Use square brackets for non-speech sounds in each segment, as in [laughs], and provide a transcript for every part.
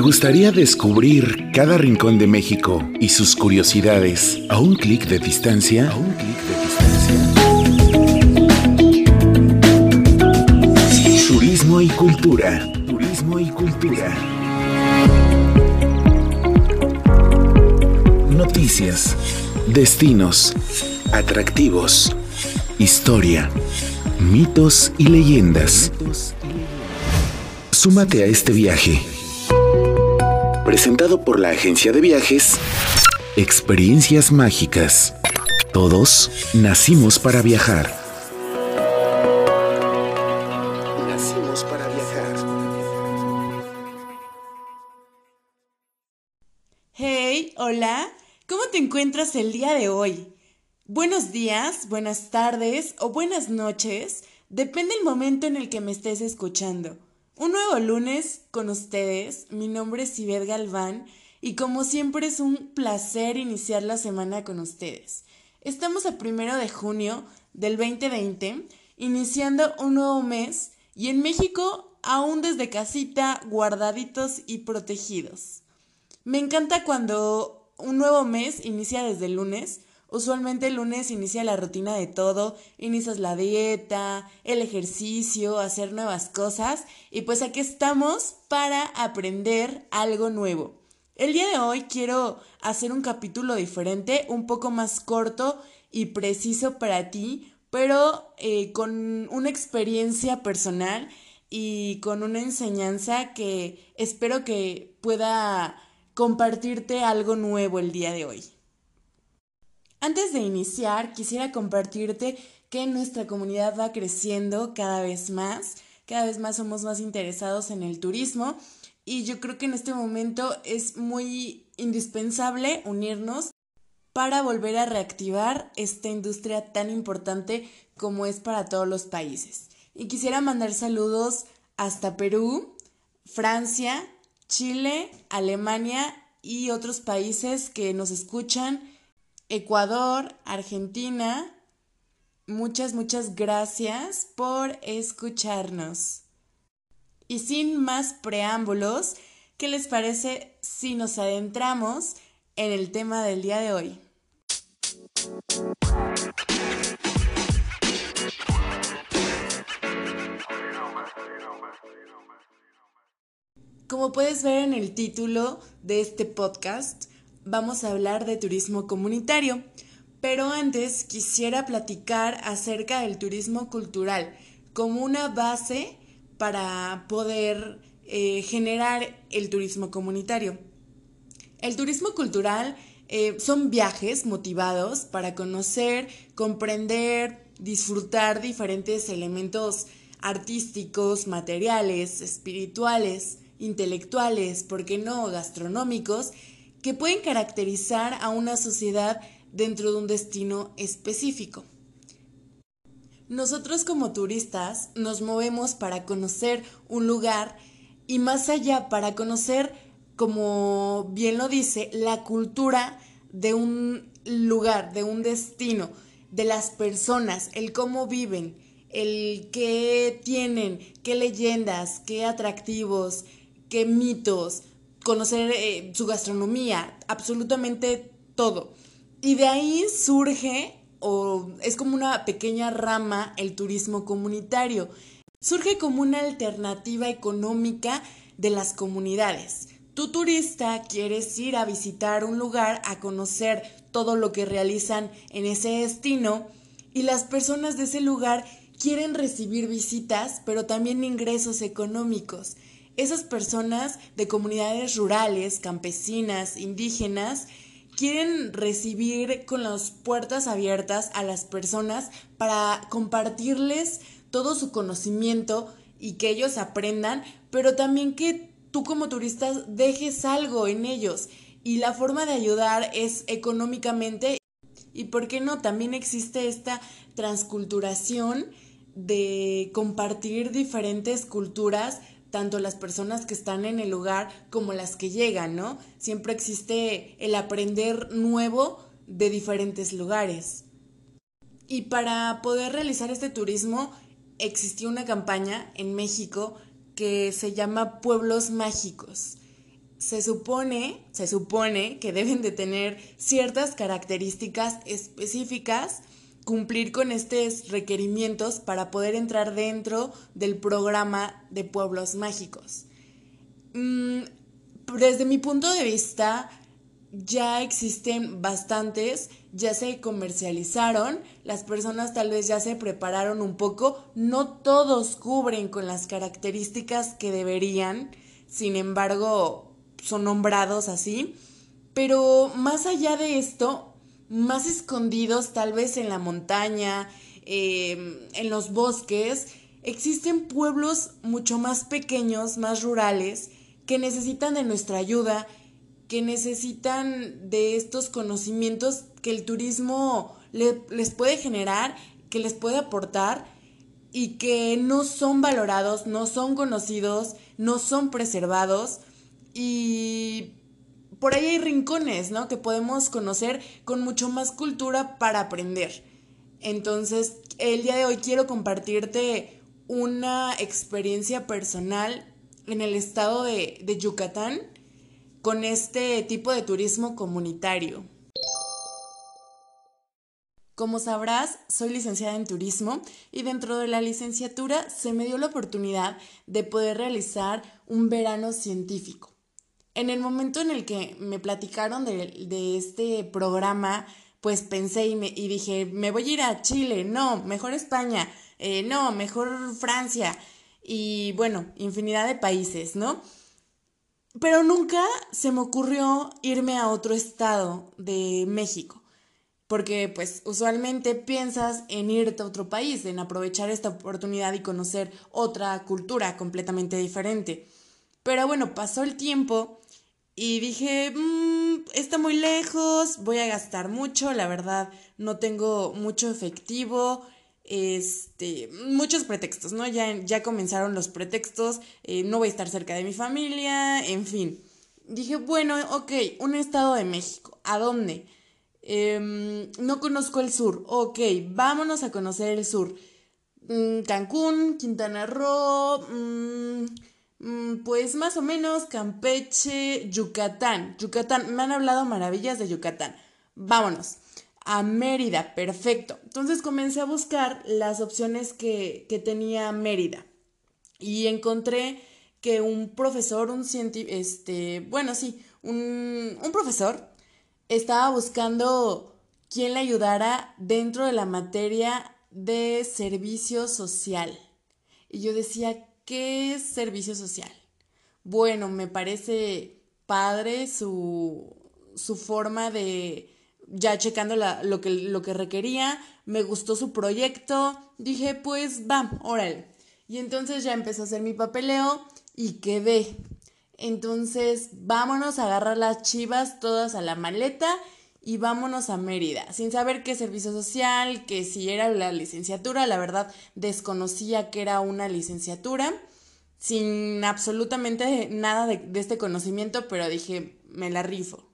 me gustaría descubrir cada rincón de México y sus curiosidades a un clic de distancia. A un clic de distancia. Turismo y cultura. Turismo y cultura. Noticias, destinos, atractivos, historia, mitos y leyendas. Súmate a este viaje. Presentado por la agencia de viajes Experiencias Mágicas. Todos nacimos para viajar. Nacimos para viajar. Hey, hola, ¿cómo te encuentras el día de hoy? Buenos días, buenas tardes o buenas noches, depende el momento en el que me estés escuchando. Un nuevo lunes con ustedes, mi nombre es Ivette Galván y como siempre es un placer iniciar la semana con ustedes. Estamos a primero de junio del 2020, iniciando un nuevo mes y en México aún desde casita, guardaditos y protegidos. Me encanta cuando un nuevo mes inicia desde lunes, Usualmente el lunes inicia la rutina de todo, inicias la dieta, el ejercicio, hacer nuevas cosas y pues aquí estamos para aprender algo nuevo. El día de hoy quiero hacer un capítulo diferente, un poco más corto y preciso para ti, pero eh, con una experiencia personal y con una enseñanza que espero que pueda compartirte algo nuevo el día de hoy. Antes de iniciar, quisiera compartirte que nuestra comunidad va creciendo cada vez más, cada vez más somos más interesados en el turismo y yo creo que en este momento es muy indispensable unirnos para volver a reactivar esta industria tan importante como es para todos los países. Y quisiera mandar saludos hasta Perú, Francia, Chile, Alemania y otros países que nos escuchan Ecuador, Argentina. Muchas, muchas gracias por escucharnos. Y sin más preámbulos, ¿qué les parece si nos adentramos en el tema del día de hoy? Como puedes ver en el título de este podcast, vamos a hablar de turismo comunitario. Pero antes quisiera platicar acerca del turismo cultural como una base para poder eh, generar el turismo comunitario. El turismo cultural eh, son viajes motivados para conocer, comprender, disfrutar diferentes elementos artísticos, materiales, espirituales, intelectuales, ¿por qué no gastronómicos? Que pueden caracterizar a una sociedad dentro de un destino específico. Nosotros como turistas nos movemos para conocer un lugar y más allá para conocer, como bien lo dice, la cultura de un lugar, de un destino, de las personas, el cómo viven, el qué tienen, qué leyendas, qué atractivos, qué mitos, conocer eh, su gastronomía, absolutamente todo. Y de ahí surge, o es como una pequeña rama, el turismo comunitario. Surge como una alternativa económica de las comunidades. Tu turista quieres ir a visitar un lugar, a conocer todo lo que realizan en ese destino y las personas de ese lugar quieren recibir visitas, pero también ingresos económicos esas personas de comunidades rurales, campesinas, indígenas, quieren recibir con las puertas abiertas a las personas para compartirles todo su conocimiento y que ellos aprendan, pero también que tú como turista dejes algo en ellos. Y la forma de ayudar es económicamente y, ¿por qué no? También existe esta transculturación de compartir diferentes culturas tanto las personas que están en el lugar como las que llegan, ¿no? Siempre existe el aprender nuevo de diferentes lugares. Y para poder realizar este turismo existió una campaña en México que se llama Pueblos Mágicos. se supone, se supone que deben de tener ciertas características específicas, cumplir con estos requerimientos para poder entrar dentro del programa de pueblos mágicos. Mm, desde mi punto de vista, ya existen bastantes, ya se comercializaron, las personas tal vez ya se prepararon un poco, no todos cubren con las características que deberían, sin embargo, son nombrados así, pero más allá de esto, más escondidos tal vez en la montaña, em, en los bosques, existen pueblos mucho más pequeños, más rurales, que necesitan de nuestra ayuda que necesitan de estos conocimientos que el turismo les puede generar, que les puede aportar y que no son valorados, no son conocidos, no son preservados y por ahí hay rincones, ¿no? Que podemos conocer con mucho más cultura para aprender. Entonces, el día de hoy quiero compartirte una experiencia personal en el estado de, de Yucatán con este tipo de turismo comunitario. Como sabrás, soy licenciada en turismo y dentro de la licenciatura se me dio la oportunidad de poder realizar un verano científico. En el momento en el que me platicaron de, este programa, pues pensé y, me, y, dije, me voy a ir a Chile, no, mejor España, eh, no, mejor Francia y bueno, infinidad de países, ¿no? Pero nunca se me ocurrió irme a otro estado de México, porque pues usualmente piensas en irte a otro país, en aprovechar esta oportunidad y conocer otra cultura completamente diferente. Pero bueno, pasó el tiempo y dije, mmm, está muy lejos, voy a gastar mucho, la verdad no tengo mucho efectivo, este, muchos pretextos, ¿no? Ya, ya comenzaron los pretextos, eh, no voy a estar cerca de mi familia, en fin. Dije, bueno, ok, un estado de México, ¿a dónde? Em, no conozco el sur, ok, vámonos a conocer el sur. Mm, Cancún, Quintana Roo, mm, pues más o menos Campeche, Yucatán. Yucatán, me han hablado maravillas de Yucatán. Vámonos a Mérida, perfecto. Entonces comencé a buscar las opciones que, tenía Mérida y encontré que un profesor, un científico, este, bueno, sí, un, un profesor estaba buscando quien le ayudara dentro de la materia de servicio social. Y yo decía, ¿qué es servicio social? Bueno, me parece padre su, su forma de, ya checando lo, que, lo que requería, me gustó su proyecto, dije, pues va, órale. Y entonces ya empecé a hacer mi papeleo y quedé. Entonces, vámonos a agarrar las chivas todas a la maleta y vámonos a Mérida, sin saber qué servicio social, que si era la licenciatura, la verdad desconocía que era una licenciatura, sin absolutamente nada de, de este conocimiento, pero dije, me la rifo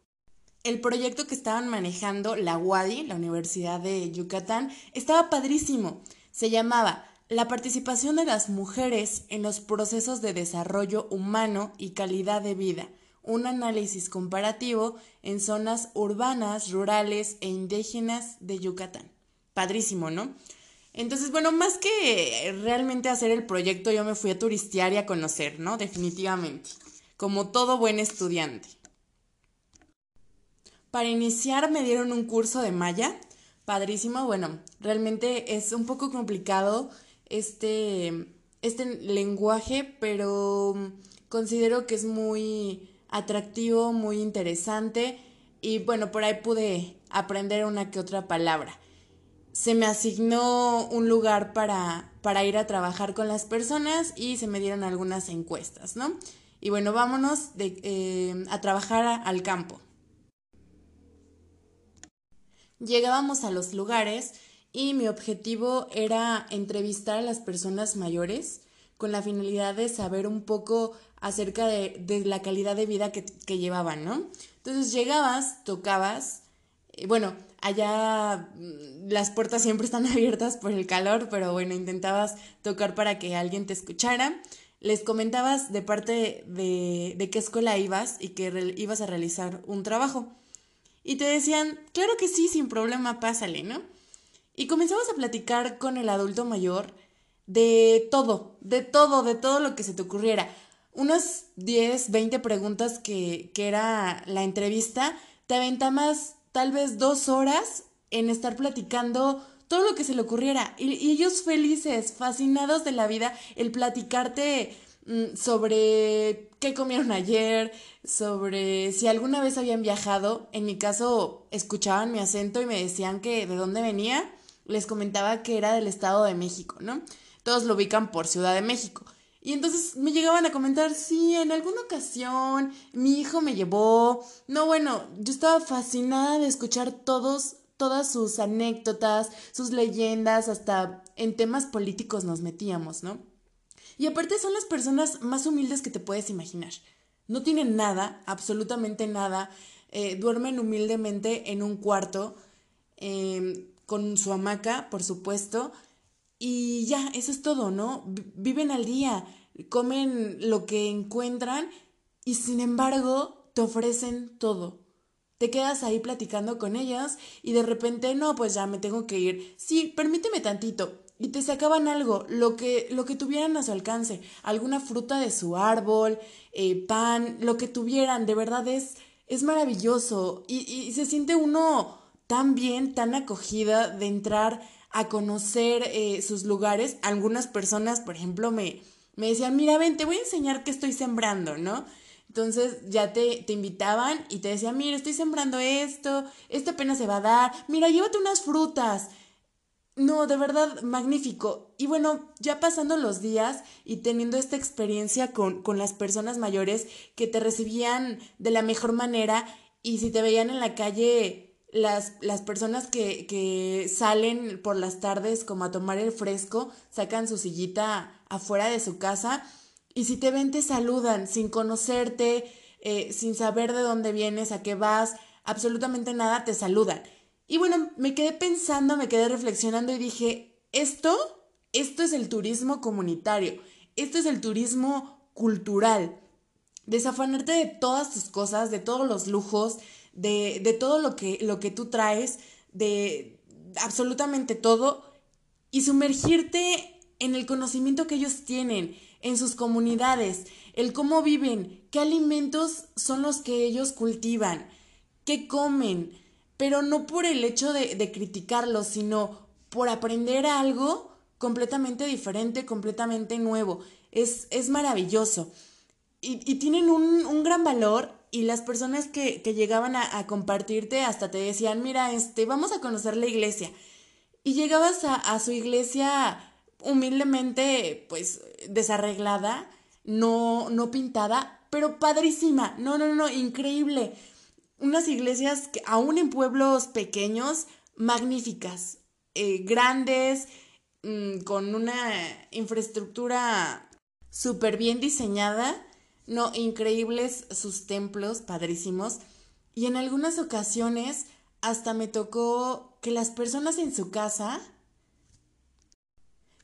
el proyecto que estaban manejando la UADI, la Universidad de Yucatán, estaba padrísimo. Se llamaba La participación de las mujeres en los procesos de desarrollo humano y calidad de vida, un análisis comparativo en zonas urbanas, rurales e indígenas de Yucatán. Padrísimo, ¿no? Entonces, bueno, más que realmente hacer el proyecto, yo me fui a turistear y a conocer, ¿no? Definitivamente, como todo buen estudiante. Para iniciar me dieron un curso de maya, padrísimo. Bueno, realmente es un poco complicado este, este lenguaje, pero considero que es muy atractivo, muy interesante y bueno, por ahí pude aprender una que otra palabra. Se me asignó un lugar para, para ir a trabajar con las personas y se me dieron algunas encuestas, ¿no? Y bueno, vámonos de, eh, a trabajar al campo. Llegábamos a los lugares y mi objetivo era entrevistar a las personas mayores con la finalidad de saber un poco acerca de, la calidad de vida que, llevaban, ¿no? Entonces llegabas, tocabas, eh, bueno, allá mm, las puertas siempre están [laughs] abiertas por el calor, pero bueno, intentabas tocar para que alguien te escuchara. les comentabas de parte de, de qué escuela ibas y que ibas a realizar un trabajo. Y te decían, claro que sí, sin problema, pásale, ¿no? Y comenzamos a platicar con el adulto mayor de todo, de todo, de todo lo que se te ocurriera. Unas 10, 20 preguntas que, que era la entrevista, te aventabas tal vez dos horas en estar platicando todo lo que se le ocurriera. Y, ellos felices, fascinados de la vida, el platicarte mm, sobre qué comieron ayer, sobre si alguna vez habían viajado. En mi caso, escuchaban mi acento y me decían que de dónde venía. Les comentaba que era del Estado de México, ¿no? Todos lo ubican por Ciudad de México. Y entonces me llegaban a comentar, sí, en alguna ocasión mi hijo me llevó. No, bueno, yo estaba fascinada de escuchar todos todas sus anécdotas, sus leyendas, hasta en temas políticos nos metíamos, ¿no? Y aparte son las personas más humildes que te puedes imaginar. No tienen nada, absolutamente nada. Eh, duermen humildemente en un cuarto, em, con su hamaca, por supuesto. Y ya, eso es todo, ¿no? viven al día, comen lo que encuentran y sin embargo te ofrecen todo. Te quedas ahí platicando con ellas y de repente, no, pues ya me tengo que ir. Sí, permíteme tantito. Y te sacaban algo, lo que, lo que tuvieran a su alcance, alguna fruta de su árbol, eh, pan, lo que tuvieran, de verdad es, es maravilloso. Y, y se siente uno tan bien, tan acogida de entrar a conocer eh, sus lugares. Algunas personas, por ejemplo, me, me decían, mira, ven, te voy a enseñar qué estoy sembrando, ¿no? Entonces ya te, te invitaban y te decían, mira, estoy sembrando esto, esto apenas se va a dar, mira, llévate unas frutas. No, de verdad, magnífico. Y bueno, ya pasando los días y teniendo esta experiencia con, con las personas mayores que te recibían de la mejor manera y si te veían en la calle las, las, personas que, que, salen por las tardes como a tomar el fresco, sacan su sillita afuera de su casa y si te ven, te saludan sin conocerte, eh, sin saber de dónde vienes, a qué vas, absolutamente nada, te saludan. Y bueno, me quedé pensando, me quedé reflexionando y dije, esto, esto es el turismo comunitario, esto es el turismo cultural. Desafanarte de todas tus cosas, de todos los lujos, de, de todo lo que, lo que tú traes, de absolutamente todo, y sumergirte en el conocimiento que ellos tienen, en sus comunidades, el cómo viven, qué alimentos son los que ellos cultivan, qué comen, pero no por el hecho de, de criticarlos, sino por aprender algo completamente diferente, completamente nuevo. Es, es maravilloso. Y, y tienen un, un, gran valor y las personas que, que llegaban a, compartirte hasta te decían, mira, este, vamos a conocer la iglesia. Y llegabas a, su iglesia humildemente, pues, desarreglada, no, no pintada, pero padrísima. No, no, no, increíble. Unas iglesias que aún en pueblos pequeños, magníficas, eh, grandes, mmm, con una infraestructura súper bien diseñada. No, increíbles sus templos, padrísimos. Y en algunas ocasiones hasta me tocó que las personas en su casa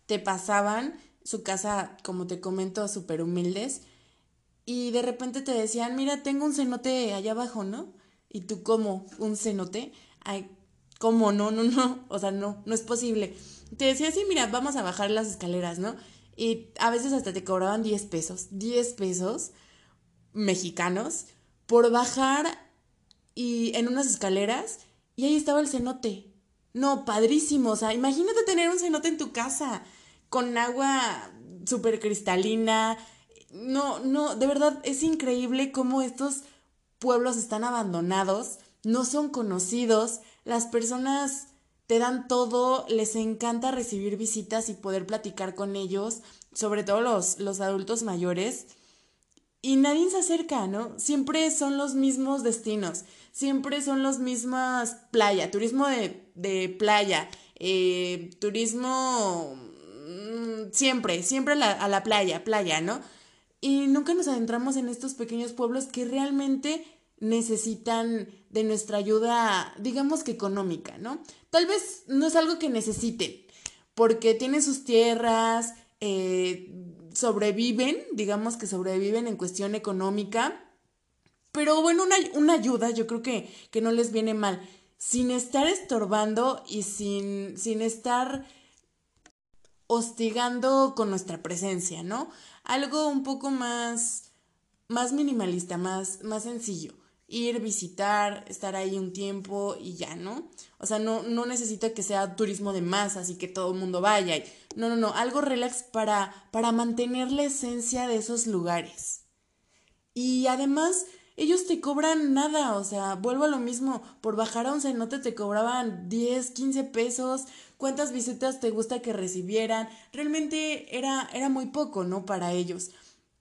te pasaban, su casa, como te comento, súper humildes, y de repente te decían, mira, tengo un cenote allá abajo, ¿no? Y tú, ¿cómo? ¿Un cenote? Ay, ¿cómo? No, no, no, o sea, no, no es posible. Te decía, sí, mira, vamos a bajar las escaleras, ¿no? Y a veces hasta te cobraban 10 pesos, 10 pesos mexicanos por bajar y en unas escaleras y ahí estaba el cenote. No, padrísimo. O sea, imagínate tener un cenote en tu casa con agua súper cristalina. No, no, de verdad es increíble cómo estos pueblos están abandonados, no son conocidos, las personas te dan todo, les encanta recibir visitas y poder platicar con ellos, sobre todo los, los adultos mayores. Y nadie se acerca, ¿no? Siempre son los mismos destinos, siempre son los mismas playa, turismo de, de playa, eh, turismo mm, siempre, siempre a la, a la playa, playa, ¿no? Y nunca nos adentramos en estos pequeños pueblos que realmente necesitan de nuestra ayuda, digamos que económica, ¿no? Tal vez no es algo que necesiten, porque tienen sus tierras, eh, sobreviven, digamos que sobreviven en cuestión económica, pero bueno, una, una ayuda yo creo que, que, no les viene mal, sin estar estorbando y sin, sin estar hostigando con nuestra presencia, ¿no? Algo un poco más, más minimalista, más, más sencillo ir, visitar, estar ahí un tiempo y ya, ¿no? O sea, no, no necesita que sea turismo de masas y que todo el mundo vaya. Y, no, no, no, algo relax para, para mantener la esencia de esos lugares. Y además, ellos te cobran nada, o sea, vuelvo a lo mismo, por bajar a un cenote te cobraban 10, 15 pesos, cuántas visitas te gusta que recibieran, realmente era, era muy poco, ¿no? Para ellos.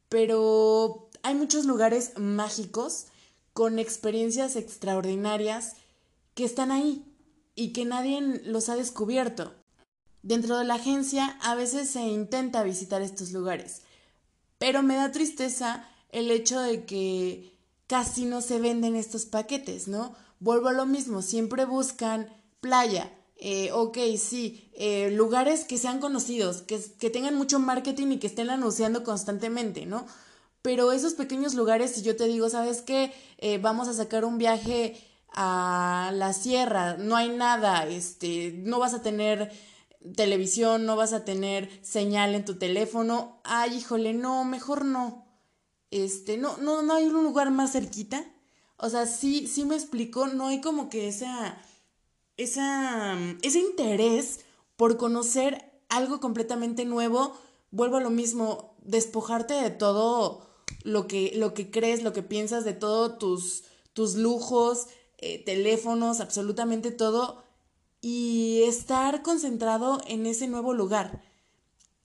Pero hay muchos lugares mágicos con experiencias extraordinarias que están ahí y que nadie los ha descubierto. Dentro de la agencia a veces se intenta visitar estos lugares, pero me da tristeza el hecho de que casi no se venden estos paquetes, ¿no? Vuelvo a lo mismo, siempre buscan playa, eh, ok, sí, eh, lugares que sean conocidos, que, que tengan mucho marketing y que estén anunciando constantemente, ¿no? Pero esos pequeños lugares, si yo te digo, ¿sabes qué? Eh, vamos a sacar un viaje a la sierra, no hay nada, este, no vas a tener televisión, no vas a tener señal en tu teléfono. Ay, híjole, no, mejor no. Este, no, no, no hay un lugar más cerquita. O sea, sí, sí me explicó, no hay como que esa, esa, ese interés por conocer algo completamente nuevo. Vuelvo a lo mismo, despojarte de todo lo que, lo que crees, lo que piensas de todos tus, tus lujos, eh, teléfonos, absolutamente todo, y estar concentrado en ese nuevo lugar.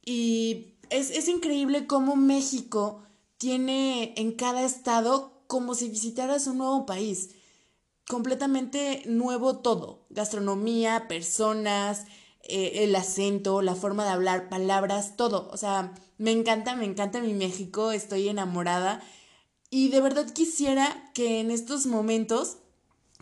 Y es, es increíble cómo México tiene en cada estado como si visitaras un nuevo país. Completamente nuevo todo. Gastronomía, personas, eh, el acento, la forma de hablar, palabras, todo. O sea, me encanta, me encanta mi México, estoy enamorada. Y de verdad quisiera que en estos momentos,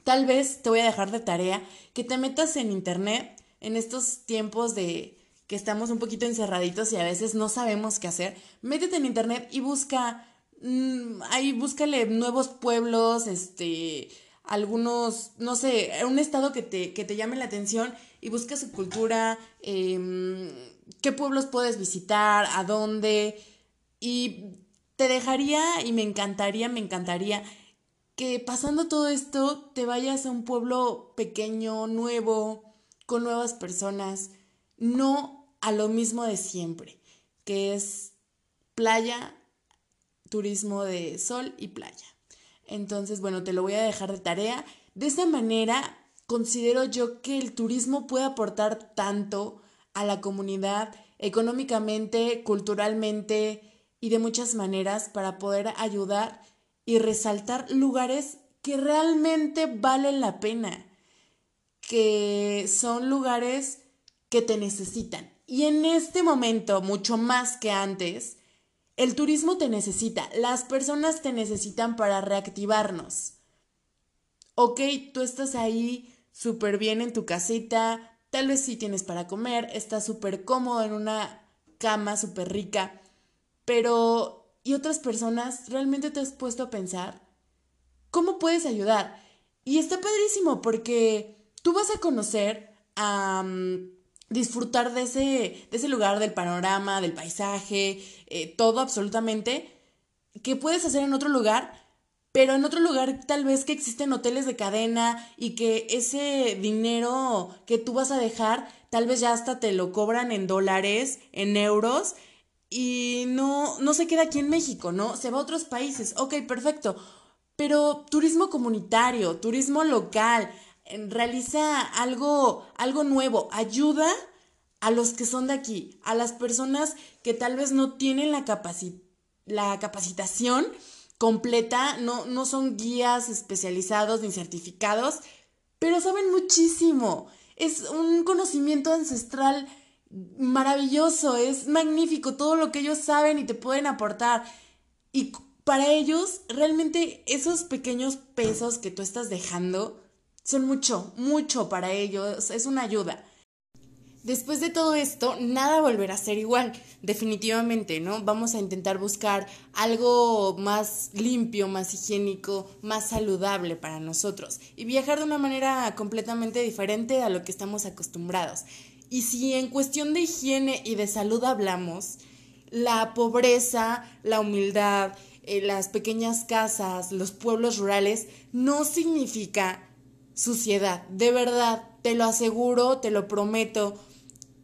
tal vez te voy a dejar de tarea, que te metas en internet en estos tiempos de que estamos un poquito encerraditos y a veces no sabemos qué hacer. Métete en internet y busca, mm, ahí búscale nuevos pueblos, este, algunos, no sé, un estado que te, que te llame la atención y busca su cultura, em, qué pueblos puedes visitar, a dónde. Y te dejaría y me encantaría, me encantaría que pasando todo esto te vayas a un pueblo pequeño, nuevo, con nuevas personas, no a lo mismo de siempre, que es playa, turismo de sol y playa. Entonces, bueno, te lo voy a dejar de tarea. De esta manera, considero yo que el turismo puede aportar tanto a la comunidad económicamente, culturalmente y de muchas maneras para poder ayudar y resaltar lugares que realmente valen la pena, que son lugares que te necesitan. Y en este momento, mucho más que antes, el turismo te necesita, las personas te necesitan para reactivarnos. Ok, tú estás ahí súper bien en tu casita, tal vez sí tienes para comer, estás súper cómodo en una cama súper rica, pero ¿y otras personas realmente te has puesto a pensar? ¿Cómo puedes ayudar? Y está padrísimo porque tú vas a conocer a disfrutar de ese, de ese lugar, del panorama, del paisaje, eh, todo absolutamente, que puedes hacer en otro lugar, pero en otro lugar tal vez que existen hoteles de cadena y que ese dinero que tú vas a dejar, tal vez ya hasta te lo cobran en dólares, en euros, y no, no se queda aquí en México, ¿no? Se va a otros países. Ok, perfecto. Pero turismo comunitario, turismo local, realiza algo, algo nuevo, ayuda a los que son de aquí, a las personas que tal vez no tienen la, la capacitación completa, no, no son guías especializados ni certificados, pero saben muchísimo. Es un conocimiento ancestral maravilloso, es magnífico todo lo que ellos saben y te pueden aportar. Y para ellos, realmente esos pequeños pesos que tú estás dejando son mucho, mucho para ellos, es una ayuda. Después de todo esto, nada volverá a ser igual, definitivamente, ¿no? Vamos a intentar buscar algo más limpio, más higiénico, más saludable para nosotros y viajar de una manera completamente diferente a lo que estamos acostumbrados. Y si en cuestión de higiene y de salud hablamos, la pobreza, la humildad, eh, las pequeñas casas, los pueblos rurales, no significa suciedad. De verdad, te lo aseguro, te lo prometo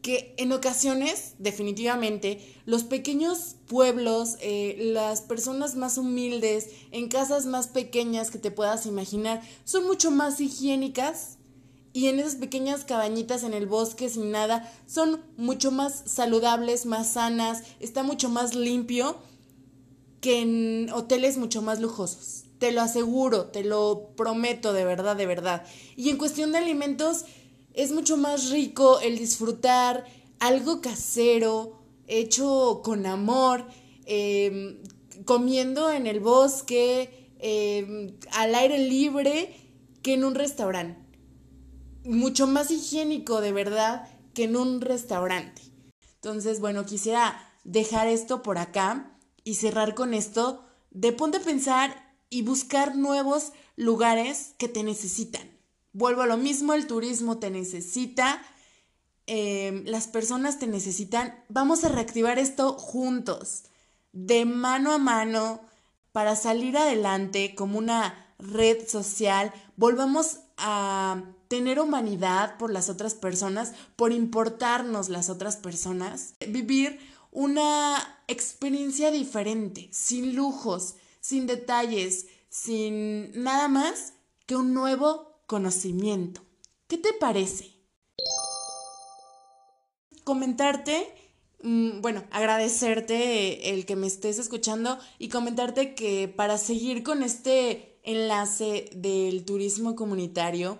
que en ocasiones, definitivamente, los pequeños pueblos, eh, las personas más humildes, en casas más pequeñas que te puedas imaginar, son mucho más higiénicas y en esas pequeñas cabañitas en el bosque sin nada, son mucho más saludables, más sanas, está mucho más limpio que en hoteles mucho más lujosos. Te lo aseguro, te lo prometo de verdad, de verdad. Y en cuestión de alimentos, es mucho más rico el disfrutar algo casero, hecho con amor, em, comiendo en el bosque, em, al aire libre, que en un restaurante. Mucho más higiénico, de verdad, que en un restaurante. Entonces, bueno, quisiera dejar esto por acá y cerrar con esto de ponte a pensar y buscar nuevos lugares que te necesitan. Vuelvo a lo mismo, el turismo te necesita, em, las personas te necesitan. Vamos a reactivar esto juntos, de mano a mano, para salir adelante como una red social. Volvamos a tener humanidad por las otras personas, por importarnos las otras personas. Vivir una experiencia diferente, sin lujos, sin detalles, sin nada más que un nuevo conocimiento. ¿Qué te parece? Comentarte, mm, bueno, agradecerte el que me estés escuchando y comentarte que para seguir con este enlace del turismo comunitario,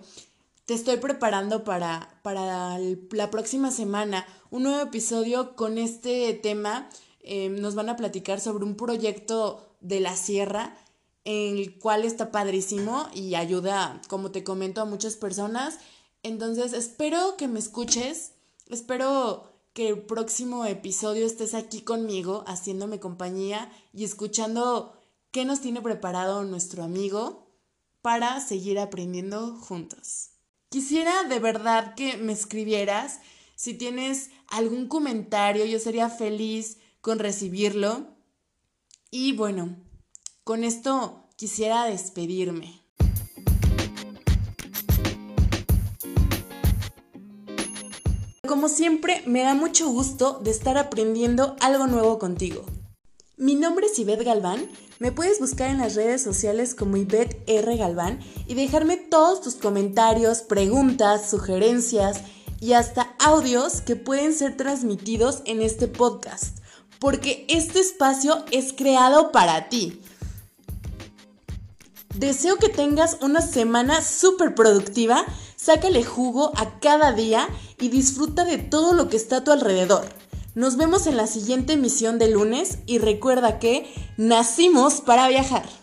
te estoy preparando para, para la próxima semana un nuevo episodio con este tema. Em, nos van a platicar sobre un proyecto de la sierra el cual está padrísimo y ayuda, como te comento, a muchas personas. Entonces, espero que me escuches, espero que el próximo episodio estés aquí conmigo, haciéndome compañía y escuchando qué nos tiene preparado nuestro amigo para seguir aprendiendo juntos. Quisiera de verdad que me escribieras. Si tienes algún comentario, yo sería feliz con recibirlo. Y bueno, con esto quisiera despedirme. Como siempre, me da mucho gusto de estar aprendiendo algo nuevo contigo. Mi nombre es Ivette Galván, me puedes buscar en las redes sociales como Ivette R. Galván y dejarme todos tus comentarios, preguntas, sugerencias y hasta audios que pueden ser transmitidos en este podcast, porque este espacio es creado para ti. Deseo que tengas una semana súper productiva, sácale jugo a cada día y disfruta de todo lo que está a tu alrededor. Nos vemos en la siguiente emisión de lunes y recuerda que nacimos para viajar.